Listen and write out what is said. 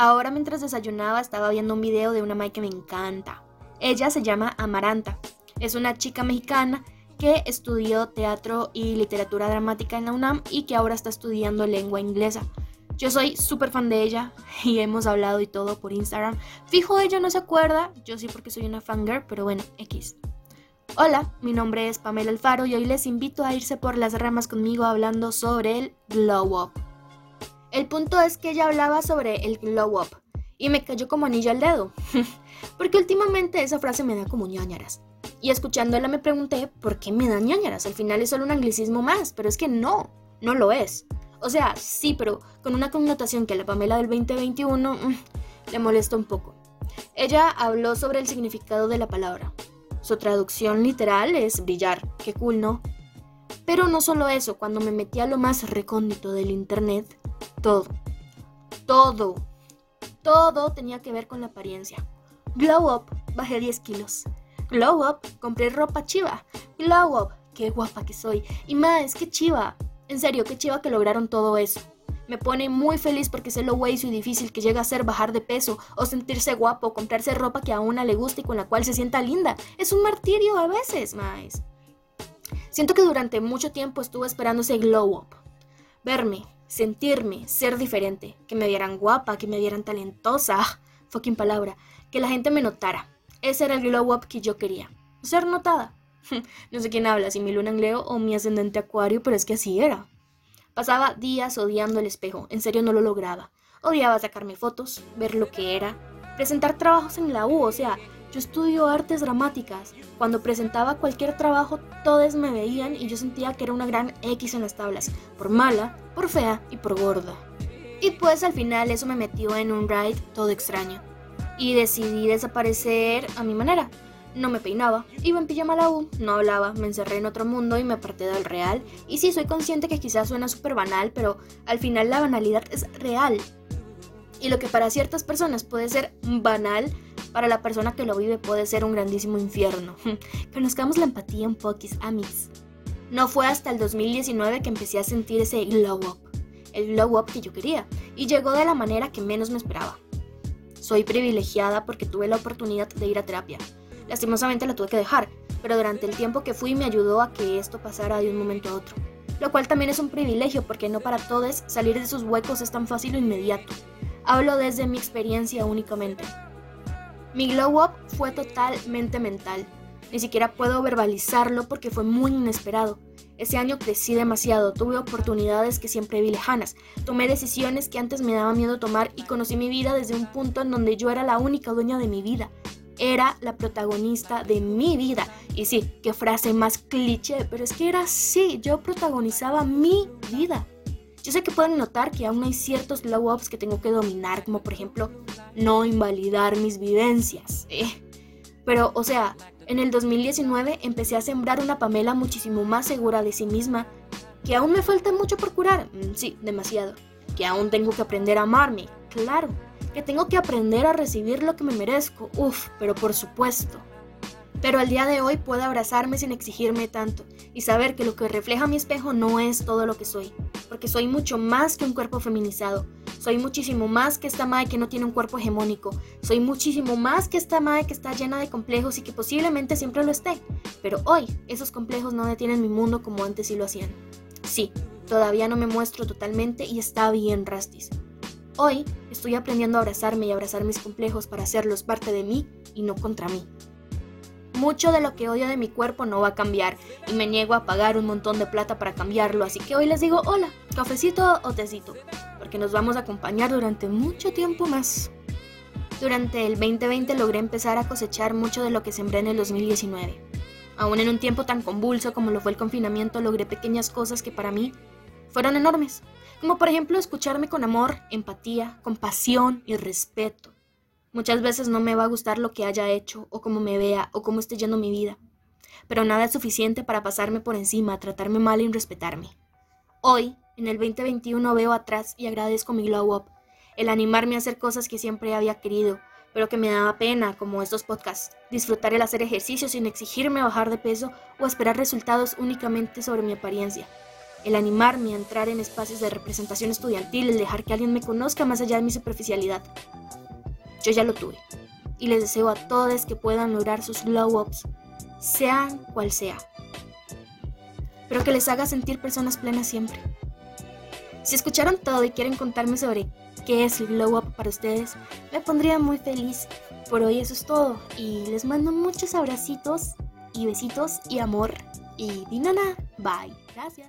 Ahora mientras desayunaba estaba viendo un video de una Mai que me encanta. Ella se llama Amaranta. Es una chica mexicana que estudió teatro y literatura dramática en la UNAM y que ahora está estudiando lengua inglesa. Yo soy súper fan de ella y hemos hablado y todo por Instagram. Fijo, ella no se acuerda, yo sí porque soy una fangirl, pero bueno, X. Hola, mi nombre es Pamela Alfaro y hoy les invito a irse por las ramas conmigo hablando sobre el glow up. El punto es que ella hablaba sobre el glow up y me cayó como anillo al dedo, porque últimamente esa frase me da como ñañaras. Y escuchándola me pregunté por qué me da ñañaras, al final es solo un anglicismo más, pero es que no, no lo es. O sea, sí, pero con una connotación que a la Pamela del 2021 mm, le molesta un poco. Ella habló sobre el significado de la palabra. Su traducción literal es brillar, qué cool, ¿no? Pero no solo eso, cuando me metí a lo más recóndito del internet, todo, todo, todo tenía que ver con la apariencia. Glow up, bajé 10 kilos. Glow up, compré ropa chiva. Glow up, qué guapa que soy. Y más, qué chiva. En serio, qué chiva que lograron todo eso. Me pone muy feliz porque sé lo hueso y difícil que llega a ser bajar de peso o sentirse guapo, comprarse ropa que a una le gusta y con la cual se sienta linda. Es un martirio a veces, más. Siento que durante mucho tiempo estuve esperando ese glow up. Verme, sentirme, ser diferente, que me vieran guapa, que me vieran talentosa, ah, fucking palabra, que la gente me notara. Ese era el glow up que yo quería. Ser notada. no sé quién habla, si mi luna en Leo o mi ascendente Acuario, pero es que así era. Pasaba días odiando el espejo, en serio no lo lograba. Odiaba sacarme fotos, ver lo que era, presentar trabajos en la U, o sea, yo estudio artes dramáticas. Cuando presentaba cualquier trabajo, todos me veían y yo sentía que era una gran X en las tablas, por mala, por fea y por gorda. Y pues al final eso me metió en un ride todo extraño. Y decidí desaparecer a mi manera. No me peinaba, iba en pijama la U, no hablaba, me encerré en otro mundo y me aparté del real. Y sí, soy consciente que quizás suena súper banal, pero al final la banalidad es real. Y lo que para ciertas personas puede ser banal, para la persona que lo vive puede ser un grandísimo infierno. Conozcamos la empatía un poquis, amis. No fue hasta el 2019 que empecé a sentir ese glow up, el glow up que yo quería, y llegó de la manera que menos me esperaba. Soy privilegiada porque tuve la oportunidad de ir a terapia. Lastimosamente la tuve que dejar, pero durante el tiempo que fui me ayudó a que esto pasara de un momento a otro. Lo cual también es un privilegio porque no para todos salir de sus huecos es tan fácil o inmediato. Hablo desde mi experiencia únicamente. Mi glow up fue totalmente mental. Ni siquiera puedo verbalizarlo porque fue muy inesperado. Ese año crecí demasiado, tuve oportunidades que siempre vi lejanas, tomé decisiones que antes me daba miedo tomar y conocí mi vida desde un punto en donde yo era la única dueña de mi vida era la protagonista de mi vida. Y sí, qué frase más cliché, pero es que era así, yo protagonizaba mi vida. Yo sé que pueden notar que aún hay ciertos glow ups que tengo que dominar, como por ejemplo no invalidar mis vivencias. Eh, pero, o sea, en el 2019 empecé a sembrar una Pamela muchísimo más segura de sí misma, que aún me falta mucho por curar, mm, sí, demasiado, que aún tengo que aprender a amarme, claro, que tengo que aprender a recibir lo que me merezco, uff, pero por supuesto. Pero al día de hoy puedo abrazarme sin exigirme tanto y saber que lo que refleja mi espejo no es todo lo que soy, porque soy mucho más que un cuerpo feminizado, soy muchísimo más que esta madre que no tiene un cuerpo hegemónico, soy muchísimo más que esta madre que está llena de complejos y que posiblemente siempre lo esté, pero hoy esos complejos no detienen mi mundo como antes sí lo hacían. Sí, todavía no me muestro totalmente y está bien rastis, Hoy estoy aprendiendo a abrazarme y abrazar mis complejos para hacerlos parte de mí y no contra mí. Mucho de lo que odio de mi cuerpo no va a cambiar y me niego a pagar un montón de plata para cambiarlo, así que hoy les digo hola, cafecito o tecito, porque nos vamos a acompañar durante mucho tiempo más. Durante el 2020 logré empezar a cosechar mucho de lo que sembré en el 2019. Aún en un tiempo tan convulso como lo fue el confinamiento, logré pequeñas cosas que para mí fueron enormes como por ejemplo escucharme con amor, empatía, compasión y respeto. Muchas veces no me va a gustar lo que haya hecho, o cómo me vea, o cómo esté yendo mi vida, pero nada es suficiente para pasarme por encima, tratarme mal y respetarme. Hoy, en el 2021, veo atrás y agradezco mi glow up, el animarme a hacer cosas que siempre había querido, pero que me daba pena, como estos podcasts, disfrutar el hacer ejercicio sin exigirme bajar de peso o esperar resultados únicamente sobre mi apariencia. el animarme a entrar en espacios de representación estudiantil, el dejar que alguien me conozca más allá de mi superficialidad. Yo ya lo tuve y les deseo a todos que puedan lograr sus glow ups, sean cual sea, pero que les haga sentir personas plenas siempre. Si escucharon todo y quieren contarme sobre qué es el glow up para ustedes, me pondría muy feliz. Por hoy eso es todo y les mando muchos abracitos y besitos y amor y dinana, bye. Gracias.